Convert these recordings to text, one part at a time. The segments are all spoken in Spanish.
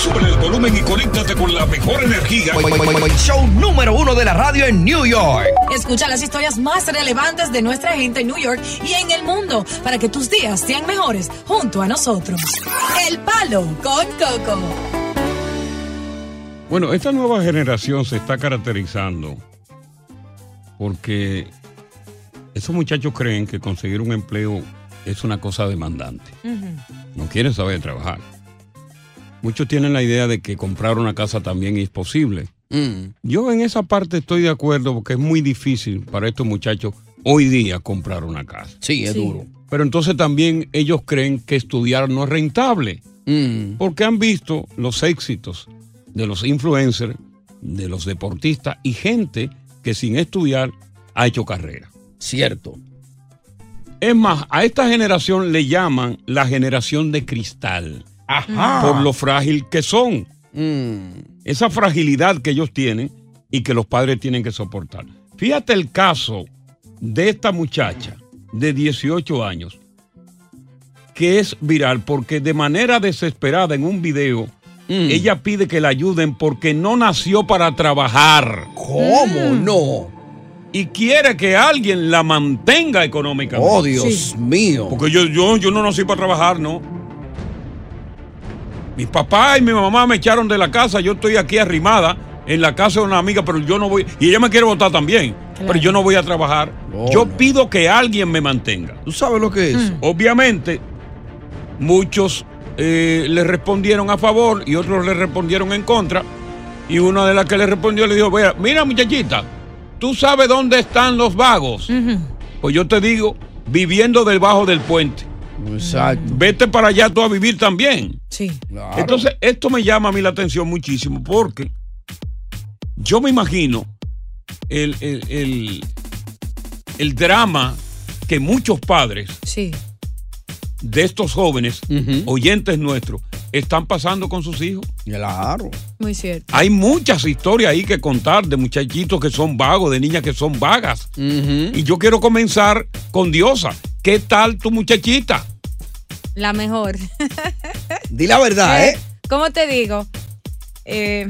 Sube el volumen y conéctate con la mejor energía. Show número uno de la radio en New York. Escucha las historias más relevantes de nuestra gente en New York y en el mundo para que tus días sean mejores junto a nosotros. El Palo con Coco. Bueno, esta nueva generación se está caracterizando porque esos muchachos creen que conseguir un empleo es una cosa demandante. No quieren saber trabajar. Muchos tienen la idea de que comprar una casa también es posible. Yo en esa parte estoy de acuerdo porque es muy difícil para estos muchachos hoy día comprar una casa. Sí, es duro. Pero entonces también ellos creen que estudiar no es rentable. Porque han visto los éxitos de los influencers, de los deportistas y gente que sin estudiar ha hecho carrera. Cierto. Es más, a esta generación le llaman la generación de cristal. Ajá. Por lo frágil que son. Esa fragilidad que ellos tienen y que los padres tienen que soportar. Fíjate el caso de esta muchacha de 18 años que es viral porque de manera desesperada en un video ella pide que la ayuden porque no nació para trabajar. ¿Cómo no? Y quiere que alguien la mantenga económicamente. Oh, Dios mío. Porque yo, yo, yo no nací para trabajar, ¿no? Mi papá y mi mamá me echaron de la casa. Yo estoy aquí arrimada en la casa de una amiga, pero yo no voy. Y ella me quiere votar también. Pero yo no voy a trabajar. Oh, yo no. pido que alguien me mantenga. ¿Tú sabes lo que es? Obviamente, muchos eh, le respondieron a favor y otros le respondieron en contra. Y una de las que le respondió le dijo: "Mira, Mira, muchachita, ¿tú sabes dónde están los vagos? Pues yo te digo, viviendo debajo del puente. Exacto. Vete para allá tú a vivir también. Sí. Claro. Entonces, esto me llama a mí la atención muchísimo porque yo me imagino el, el- el- el drama que muchos padres Sí. de estos jóvenes, oyentes nuestros, están pasando con sus hijos. Claro. Muy cierto. Hay muchas historias ahí que contar de muchachitos que son vagos, de niñas que son vagas. Y yo quiero comenzar con Diosa. ¿Qué tal tu muchachita? La mejor. Di la verdad, ¿eh? ¿Cómo te digo? Eh,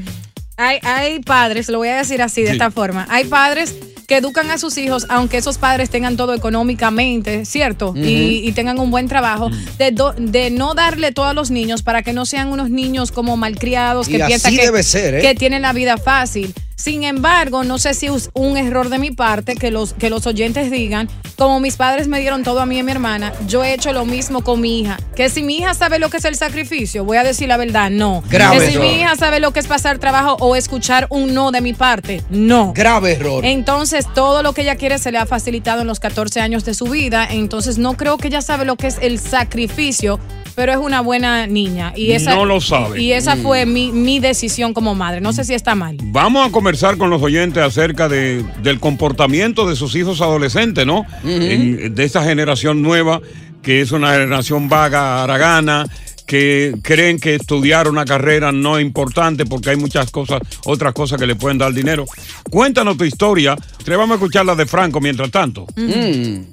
hay, hay padres, lo voy a decir así, de Sí. esta forma. Hay padres que educan a sus hijos, aunque esos padres tengan todo económicamente, ¿cierto? Y, y tengan un buen trabajo, de, do- de no darle todo a los niños para que no sean unos niños como malcriados que Y piensan que, debe ser, ¿eh? que tienen la vida fácil. Sin embargo, no sé si es un error de mi parte que los, que los oyentes digan, como mis padres me dieron todo a mí y a mi hermana, yo he hecho lo mismo con mi hija. Que si mi hija sabe lo que es el sacrificio, voy a decir la verdad, no. Grave que si error. mi hija sabe lo que es pasar trabajo o escuchar un no de mi parte, no. Grave error. Entonces, todo lo que ella quiere se le ha facilitado en los 14 años de su vida. Entonces, no creo que ella sabe lo que es el sacrificio, pero es una buena niña. Y esa, No lo sabe. Y esa Mm. fue mi, mi decisión como madre. No sé si está mal. Vamos a conversar con los oyentes acerca de, del comportamiento de sus hijos adolescentes, ¿no? En- de esta generación nueva, que es una generación vaga, aragana, que creen que estudiar una carrera no es importante porque hay muchas cosas, otras cosas que le pueden dar dinero. Cuéntanos tu historia. Vamos a escuchar la de Franco mientras tanto.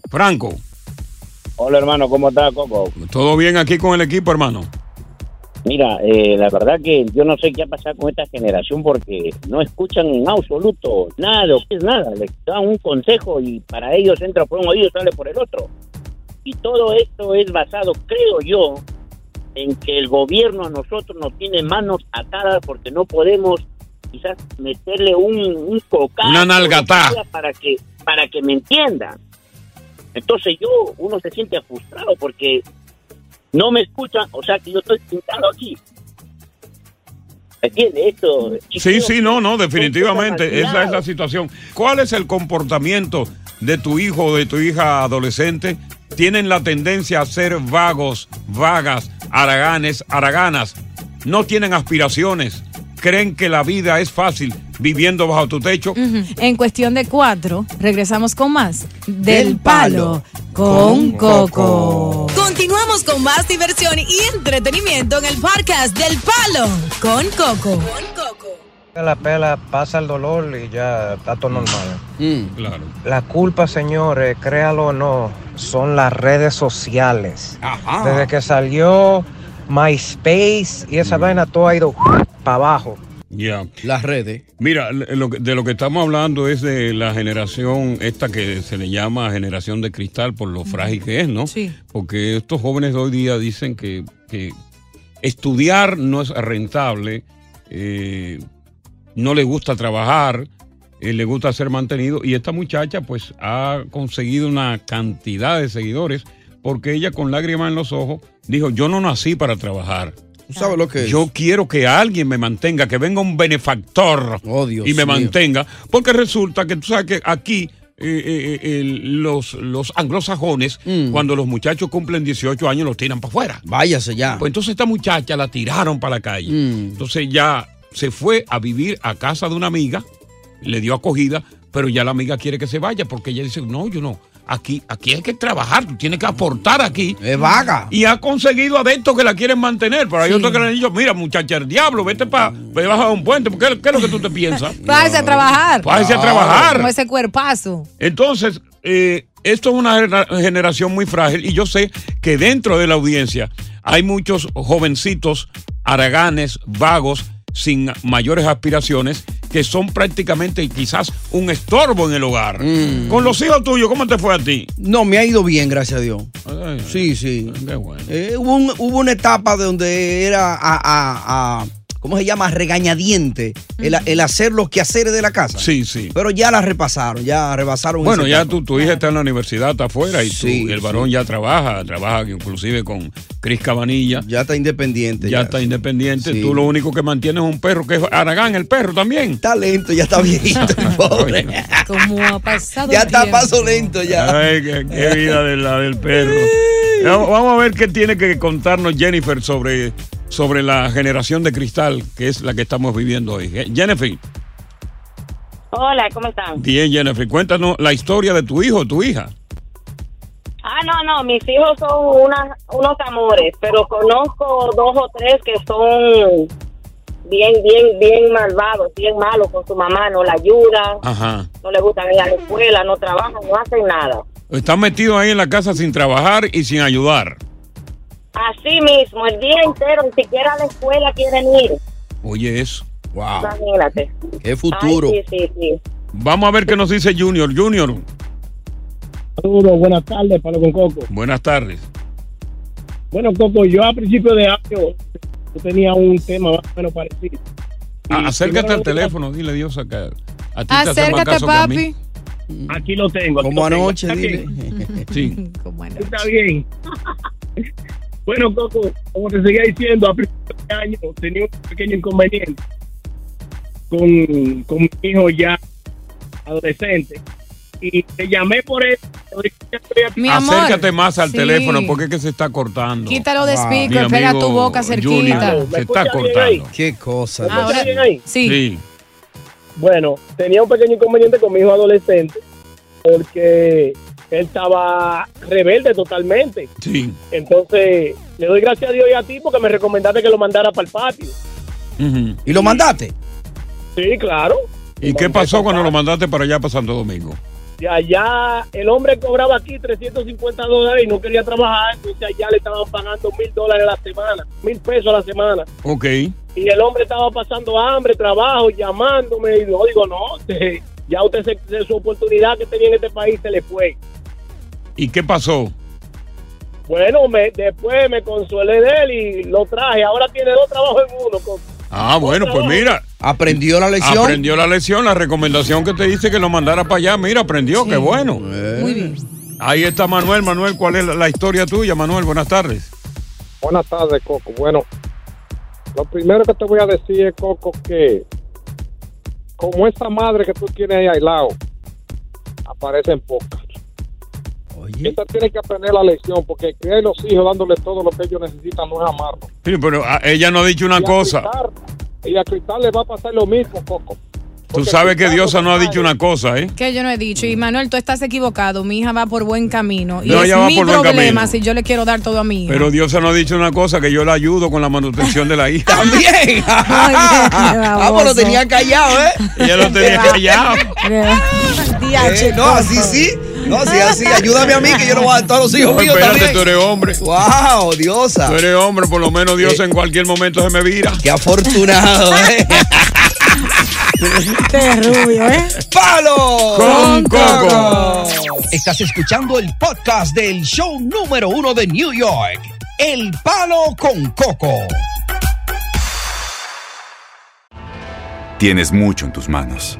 Franco. Hola hermano, ¿cómo está Coco? ¿Todo bien aquí con el equipo, hermano? Mira, eh, la verdad que yo no sé qué ha pasado con esta generación porque no escuchan en absoluto nada, es nada, les dan un consejo y para ellos entra por un oído y sale por el otro. Y todo esto es basado, creo yo, en que el gobierno a nosotros nos tiene manos atadas porque no podemos quizás meterle un, un cocazo Una nalgatá. para que para que me entiendan. Entonces yo uno se siente frustrado porque no me escuchan, o sea que yo estoy pintado aquí. Esto Sí, sí, no, no, definitivamente. Esa es la situación. ¿Cuál es el comportamiento de tu hijo o de tu hija adolescente? Tienen la tendencia a ser vagos, vagas, araganes, araganas. No tienen aspiraciones. Creen que la vida es fácil viviendo bajo tu techo. En cuestión de cuatro, regresamos con más del palo con Coco. Continuamos con más diversión y entretenimiento en el podcast del Palo con Coco. La pela pasa el dolor y ya está todo normal. Claro. La culpa, señores, créalo o no, son las redes sociales. Desde que salió MySpace y esa vaina todo ha ido para abajo. Ya. Las redes. Mira, lo que- de lo que estamos hablando es de la generación esta que se le llama generación de cristal por lo frágil que es, ¿no? Sí. Porque estos jóvenes de hoy día dicen que, que estudiar no es rentable, eh, no le gusta trabajar, eh, le gusta ser mantenido y esta muchacha pues ha conseguido una cantidad de seguidores porque ella con lágrimas en los ojos dijo, yo no nací para trabajar. ¿Tú sabes lo que es? Yo quiero que alguien me mantenga, que venga un benefactor Oh, Dios y me mío. mantenga, porque resulta que tú sabes que aquí eh, eh, eh, los, los anglosajones, cuando los muchachos cumplen 18 años, los tiran para afuera. Mm. Váyase ya. Pues entonces esta muchacha la tiraron para la calle. Mm. Entonces ya se fue a vivir a casa de una amiga, le dio acogida, pero ya la amiga quiere que se vaya porque ella dice, no, yo no. Aquí, aquí hay que trabajar, tú tienes que aportar aquí. Es vaga. Y ha conseguido adeptos que la quieren mantener, pero hay otros que le han dicho, mira, muchacha, el diablo, vete para bajar un puente, porque ¿qué, qué es lo que tú te piensas? Váyase a trabajar. Váyase a trabajar. Como ese cuerpazo. Entonces, eh, esto es una generación muy frágil y yo sé que dentro de la audiencia hay muchos jovencitos, araganes, vagos, sin mayores aspiraciones, que son prácticamente quizás un estorbo en el hogar. Con los hijos tuyos, ¿cómo te fue a ti? No, me ha ido bien, gracias a Dios. Ay, Sí, sí. qué bueno. Eh, hubo, un- hubo una etapa de donde era a, a- a- ¿cómo se llama? Regañadiente. El, el hacer los quehaceres de la casa. Sí, sí. Pero ya la repasaron, ya rebasaron. Bueno, ya tu, tu hija está en la universidad, está afuera y tú- Sí, el varón sí. ya trabaja, trabaja inclusive con Cris Cabanilla. Ya está independiente. Ya, está independiente. Sí. Tú lo único que mantienes es un perro que es Aragán, el perro también. Está lento, ya está viejito, el pobre. Como ha pasado ya está tiempo. paso lento ya. Ay, qué, qué vida de la del perro. Vamos vamos a ver qué tiene que contarnos Jennifer sobre, sobre la generación de cristal, que es la que estamos viviendo hoy. Eh, Jennifer, Hola, ¿cómo están? bien, Jennifer, cuéntanos la historia de tu hijo tu hija. Ah, no, no, mis hijos son unos amores, pero conozco dos o tres que son bien, bien, bien malvados, bien malos con su mamá, no la ayudan, Ajá. no le gustan ir a la escuela, no trabajan, no hacen nada. Están metidos ahí en la casa sin trabajar y sin ayudar. Así mismo, el día entero, ni siquiera a la escuela quieren ir. Oye, eso. Wow. Imagínate. Qué futuro. Ay, sí, sí, sí. Vamos a ver qué nos dice Junior. Junior, Saludos, buenas tardes, Palo con Coco. buenas tardes. Bueno, Coco, yo a principio de año yo tenía un tema más o menos parecido. Ah, acércate al teléfono, dile Dios acá. A ti te hace más Acércate, caso que a mí. papi. Aquí lo tengo. aquí Como lo tengo. anoche, Está dile. bien, Sí. Como anoche. Está bien. bueno, Coco, como te seguía diciendo, a principio de año tenía un pequeño inconveniente con, con mi hijo ya adolescente. Y te llamé por eso. Mi amor. Acércate más al Sí. teléfono porque es que se está cortando. Quítalo de Wow. speaker, pega tu boca cerquita. ¿Me Se está cortando. Qué cosa. ¿Me escucha Ahora-? Sí. Sí. Bueno, tenía un pequeño inconveniente con mi hijo adolescente porque él estaba rebelde totalmente. Sí. Entonces, le doy gracias a Dios y a ti porque me recomendaste que lo mandara para el patio. ¿Y lo mandaste? Sí, claro. ¿Y qué pasó cuando lo mandaste para allá para Santo Domingo? de allá, el hombre cobraba aquí 350 dólares y no quería trabajar, entonces allá le estaban pagando mil dólares a la semana, mil pesos a la semana. Ok. Y el hombre estaba pasando hambre, trabajo, llamándome. Y yo digo, no, ya usted se, se- su oportunidad que tenía en este país se le fue. ¿Y qué pasó? Bueno, me, después me consolé de él y lo traje. Ahora tiene dos trabajos en uno. con- Ah, bueno, pues mira. Aprendió la lección. Aprendió la lección, la recomendación que te dice que lo mandara para allá. Mira, aprendió, qué bueno. Muy bien. Ahí está Manuel. Manuel, ¿cuál es la, la historia tuya, Manuel? Buenas tardes. Buenas tardes, Coco. Bueno, lo primero que te voy a decir es, Coco, que como esa madre que tú tienes ahí al lado, aparecen pocas. Esa tiene que aprender la lección, porque criar los hijos dándole todo lo que ellos necesitan no es amarlo. Sí, pero ah, ella no ha dicho una Y a cosa. Cristal- y a Cristal le va a pasar lo mismo, Coco. Tú sabes que Diosa no ha dicho una cosa, ¿eh? Que yo no he dicho. Y Manuel, tú estás equivocado. Mi hija va por buen camino. Y No, es mi por buen problema camino. si yo le quiero dar todo a mi hija. Pero Diosa no ha dicho una cosa, que yo la ayudo con la manutención de la hija. También. Ah, pues lo tenía callado, ¿eh? Ella lo tenía callado. Eh, no, así sí. No, si así, ayúdame a mí que yo no voy a dar todos los hijos No, míos espérate, también. tú eres hombre. Wow, Diosa. Tú eres hombre, por lo menos Dios en cualquier momento se me vira. Qué afortunado, ¿eh? Qué rubio, ¿eh? ¡Palo! Con Coco. Estás escuchando el podcast del show número uno de New York. El Palo con Coco. Tienes mucho en tus manos.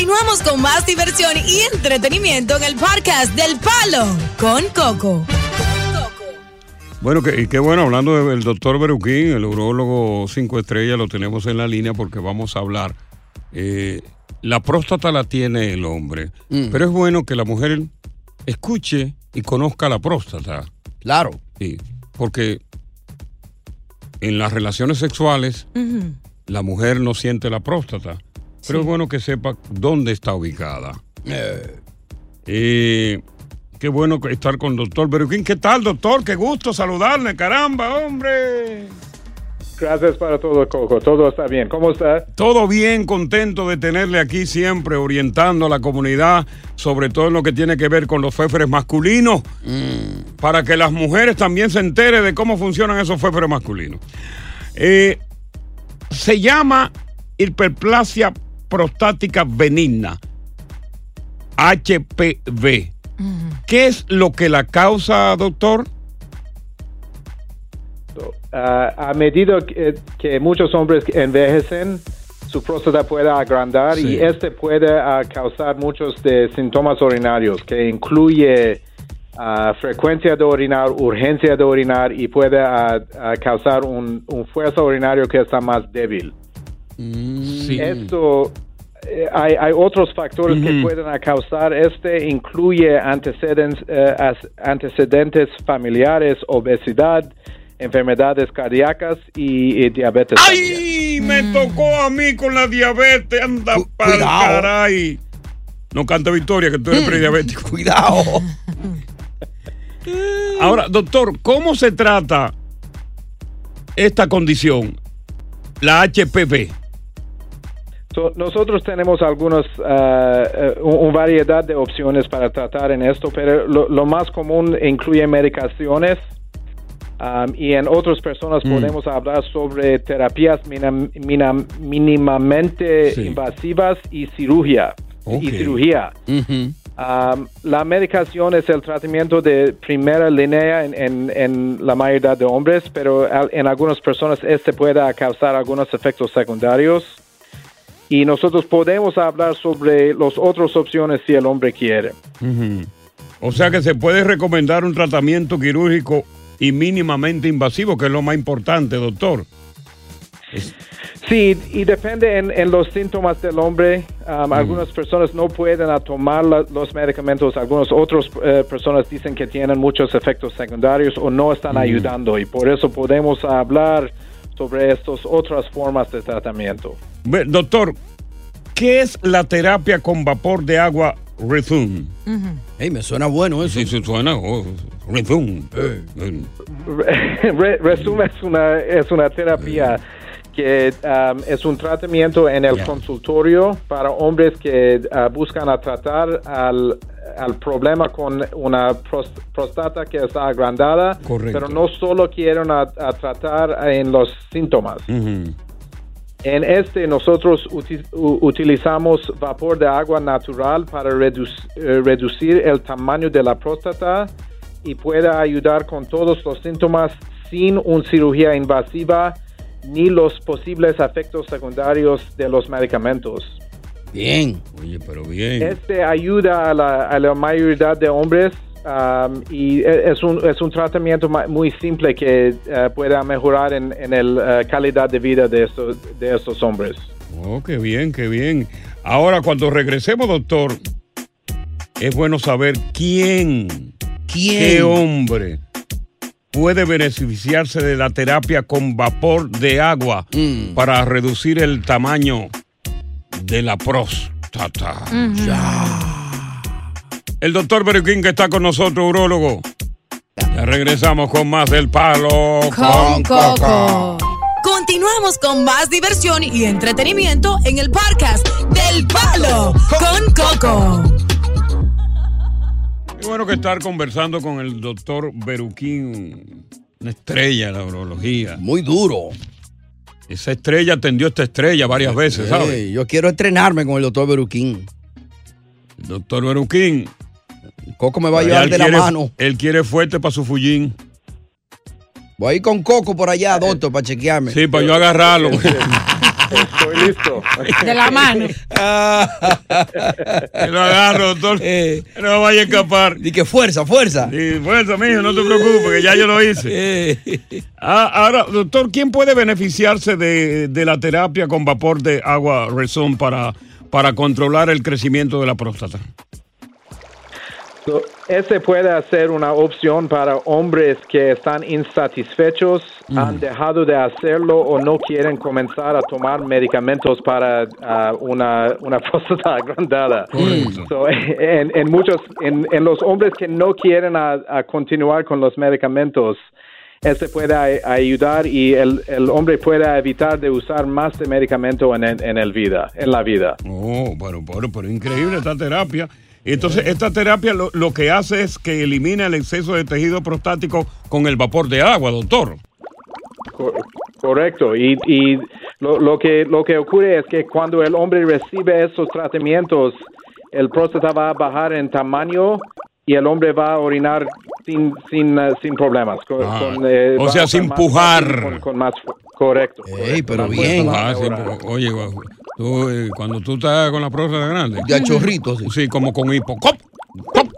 Continuamos con más diversión y entretenimiento en el podcast del Palo con Coco. Bueno, que, y qué bueno, hablando del doctor Beruquín, el urólogo cinco estrellas, lo tenemos en la línea porque vamos a hablar. Eh, la próstata la tiene el hombre, Mm. pero es bueno que la mujer escuche y conozca la próstata. Claro. Sí, porque en las relaciones sexuales la mujer no siente la próstata, pero es bueno que sepa dónde está ubicada. Eh, qué bueno que estar con doctor Beruquín. ¿Qué tal, doctor? Qué gusto saludarle, caramba, hombre. Gracias para todo, Coco. Todo está bien. ¿Cómo está? Todo bien, contento de tenerle aquí siempre orientando a la comunidad, sobre todo en lo que tiene que ver con los féferes masculinos, para que las mujeres también se enteren de cómo funcionan esos féferes masculinos. Eh, se llama hiperplasia prostática benigna, HPV. ¿Qué es lo que la causa, doctor? Ah, a medida que, que muchos hombres envejecen, su próstata puede agrandar Sí. y este puede ah, causar muchos de síntomas urinarios, que incluye ah, frecuencia de orinar, urgencia de orinar y puede causar un, un fuerza urinario que está más débil. Esto, eh, hay, hay otros factores que pueden causar este, incluye antecedentes, eh, as- antecedentes familiares, obesidad, enfermedades cardíacas y, y diabetes. ¡Ay! Me tocó a mí con la diabetes, anda pa'l cuidado. caray. No canta victoria, que tú eres prediabético. Cuidado. Ahora, doctor, ¿cómo se trata esta condición? La HPV. So, nosotros tenemos algunas uh, uh, variedad de opciones para tratar en esto, pero lo, lo más común incluye medicaciones um, y en otras personas Mm. podemos hablar sobre terapias minam- minam- mínimamente Sí. invasivas y cirugía. Y cirugía. Um, la medicación es el tratamiento de primera línea en, en- en la mayoría de hombres, pero en algunas personas este puede causar algunos efectos secundarios. Y nosotros podemos hablar sobre las otras opciones si el hombre quiere. O sea que se puede recomendar un tratamiento quirúrgico y mínimamente invasivo, que es lo más importante, doctor. Sí, y depende en, en los síntomas del hombre. Um, Algunas personas no pueden tomar la- los medicamentos, algunas otras eh, personas dicen que tienen muchos efectos secundarios o no están ayudando y por eso podemos hablar sobre estas otras formas de tratamiento. Doctor, ¿qué es la terapia con vapor de agua Rezum? Ey, me suena bueno eso. Sí, sí, suena. oh, Rezum. Re- resumen es una, es una terapia que um, es un tratamiento en el consultorio para hombres que uh, buscan a tratar al, al problema con una pros- próstata que está agrandada, Correcto. pero no solo quieren a, a tratar en los síntomas. En este nosotros utilizamos vapor de agua natural para reduc- eh, reducir el tamaño de la próstata y puede ayudar con todos los síntomas sin una cirugía invasiva ni los posibles efectos secundarios de los medicamentos. Bien. Oye, pero bien. Este ayuda a la, a la mayoría de hombres um, y e- es un, es un tratamiento muy simple que eh, puede mejorar en, en la calidad de vida de estos, de estos hombres. Oh, qué bien, qué bien. Ahora, cuando regresemos, doctor, es bueno saber quién, ¿Quién? qué hombre puede beneficiarse de la terapia con vapor de agua Mm. para reducir el tamaño de la próstata. El doctor Beruquín que está con nosotros, urólogo. Ya regresamos con más del palo Con Coco. Continuamos con más diversión y entretenimiento en el podcast del Palo con Coco. Qué bueno que estar conversando con el doctor Beruquín, una estrella de la urología. Muy duro. Esa estrella atendió esta estrella varias veces, ¿sabes? Yo quiero estrenarme con el doctor Beruquín. Doctor Beruquín. Coco me va a llevar de la mano. Él quiere fuerte para su fullín. Voy a ir con Coco por allá, doctor, para chequearme. Sí, para yo agarrarlo. Estoy listo. De la mano. Que lo agarro, doctor. No vaya a escapar. Y que fuerza, fuerza. Sí, fuerza, mijo, no te preocupes, que ya yo lo hice. Ah, ahora, doctor, ¿quién puede beneficiarse de, de la terapia con vapor de agua Rezón para, para controlar el crecimiento de la próstata? So, ese puede ser una opción para hombres que están insatisfechos, han dejado de hacerlo o no quieren comenzar a tomar medicamentos para ah, una, una próstata agrandada. So, en, en muchos, en, en los hombres que no quieren a, a continuar con los medicamentos, ese puede ayudar y el, el hombre puede evitar de usar más de medicamento en, el- en el vida, en la vida. Oh, pero, pero, pero increíble esta terapia. Entonces, esta terapia lo, lo que hace es que elimina el exceso de tejido prostático con el vapor de agua, doctor. Cor- Correcto. Y, y lo, lo que, lo que ocurre es que cuando el hombre recibe esos tratamientos, el próstata va a bajar en tamaño y el hombre va a orinar sin, sin, eh, sin problemas. Con- Ah, con, eh, o sea, sin pujar. Con, con más, correcto. Ey, pero bien. Ah, sí, oye, tú, eh, cuando tú estás con la próstata grande. De a chorrito, sí. Sí, como con hipo. ¡Cop! ¡Cop!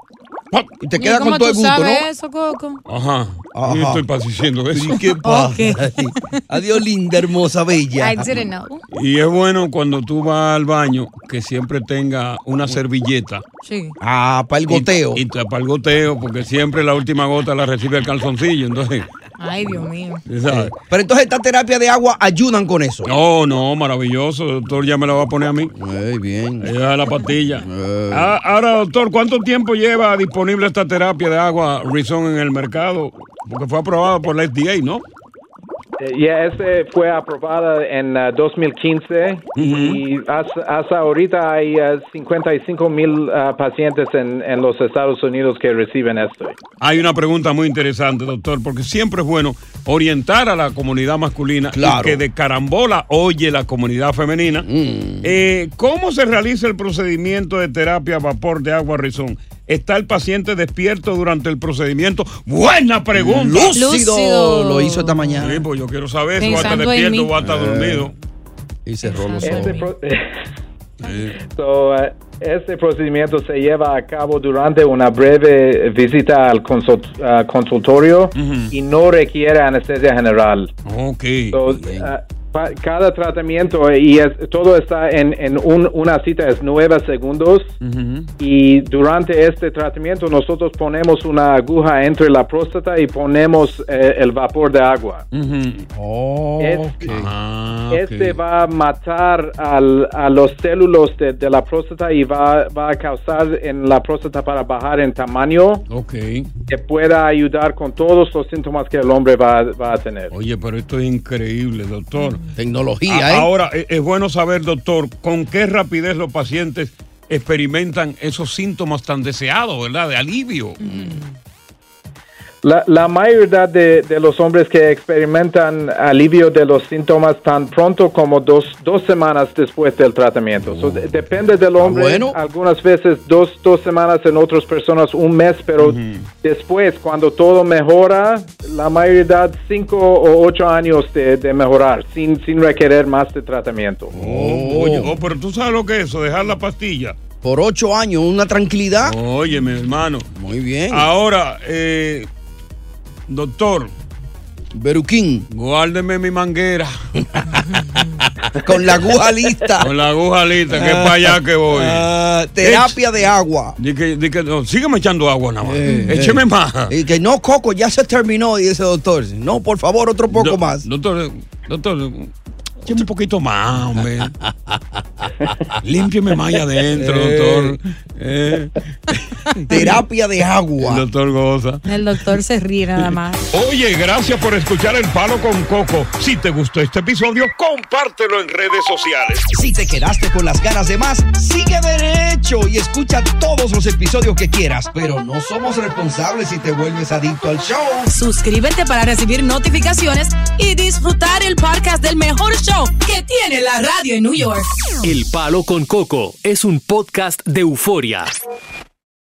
¡Cop! Y te ¿Y queda con todo el tú gusto, sabes ¿no? eso, Coco? Ajá. Ajá. Yo estoy para diciendo eso. ¿Y qué pasa? Adiós, linda, hermosa, bella. I didn't know. Y es bueno cuando tú vas al baño que siempre tenga una servilleta. Sí. Ah, para el goteo. Y, y para el goteo, porque siempre la última gota la recibe el calzoncillo. Entonces, Ay, Dios mío. ¿sabes? Pero entonces esta terapia de agua ayudan con eso. No, no, maravilloso. Doctor, ya me la va a poner a mí. Muy bien. Ella la pastilla. Ah, ahora, doctor, ¿cuánto tiempo lleva disponible esta terapia de agua Rizón en el mercado? Porque fue aprobada por la FDA, ¿no? Ya, ese fue aprobada en ah, 2015 y hasta, hasta ahorita hay ah, 55 mil ah, pacientes en, en los Estados Unidos que reciben esto. Hay una pregunta muy interesante, doctor, porque siempre es bueno orientar a la comunidad masculina Claro. y que de carambola oye la comunidad femenina. Eh, ¿Cómo se realiza el procedimiento de terapia a vapor de agua rizón? ¿Está el paciente despierto durante el procedimiento? Buena pregunta. Lúcido. Lo hizo esta mañana. Sí, pues yo quiero saber si va a estar despierto o va a estar Eh. dormido. Y cerró los Este, ojos. pro- So, uh, este procedimiento se lleva a cabo durante una breve visita al consult- uh, consultorio y no requiere anestesia general. Ok. So, uh, cada tratamiento y es- todo está en, en un- una cita es nueve segundos. Y durante este tratamiento nosotros ponemos una aguja entre la próstata y ponemos eh, el vapor de agua. Este, Ah, este va a matar al- a los células de, de la próstata y va, va a causar en la próstata para bajar en tamaño. Que pueda ayudar con todos los síntomas que el hombre va, va a tener. Oye, pero esto es increíble, doctor. Tecnología, A- ¿eh? Ahora, e- es bueno saber, doctor, con qué rapidez los pacientes experimentan esos síntomas tan deseados, ¿verdad? De alivio. La, la mayoría de, de los hombres que experimentan alivio de los síntomas tan pronto como dos, dos semanas después del tratamiento. So, de- depende del hombre. bueno. Algunas veces dos, dos semanas, en otras personas un mes, pero después, cuando todo mejora, la mayoría cinco o ocho años de, de mejorar sin, sin requerir más de tratamiento. Oh, oye, oh, pero tú sabes lo que es eso, dejar la pastilla. Por ocho años, una tranquilidad. Oye, mi hermano. Muy bien. Ahora, eh, doctor. Beruquín. Guárdeme mi manguera. Con la aguja lista. Con la aguja lista, que es para allá que voy. Ah, terapia de agua. Di que, di que, no, sígueme echando agua nada más. Eh, Écheme eh. más. Y que no, Coco, ya se terminó, ese doctor. No, por favor, otro poco Do- más. Doctor, doctor, écheme un poquito más, hombre. Límpieme más allá adentro, Eh. doctor. Eh. Terapia de agua. El doctor goza. El doctor se ríe nada más. Oye, gracias por escuchar El Palo con Coco. Si te gustó este episodio, compártelo en redes sociales. Si te quedaste con las ganas de más, sigue derecho y escucha todos los episodios que quieras. Pero no somos responsables si te vuelves adicto al show. Suscríbete para recibir notificaciones y disfrutar el podcast del mejor show que tiene la radio en New York. El Palo con Coco es un podcast de euforia.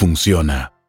funciona.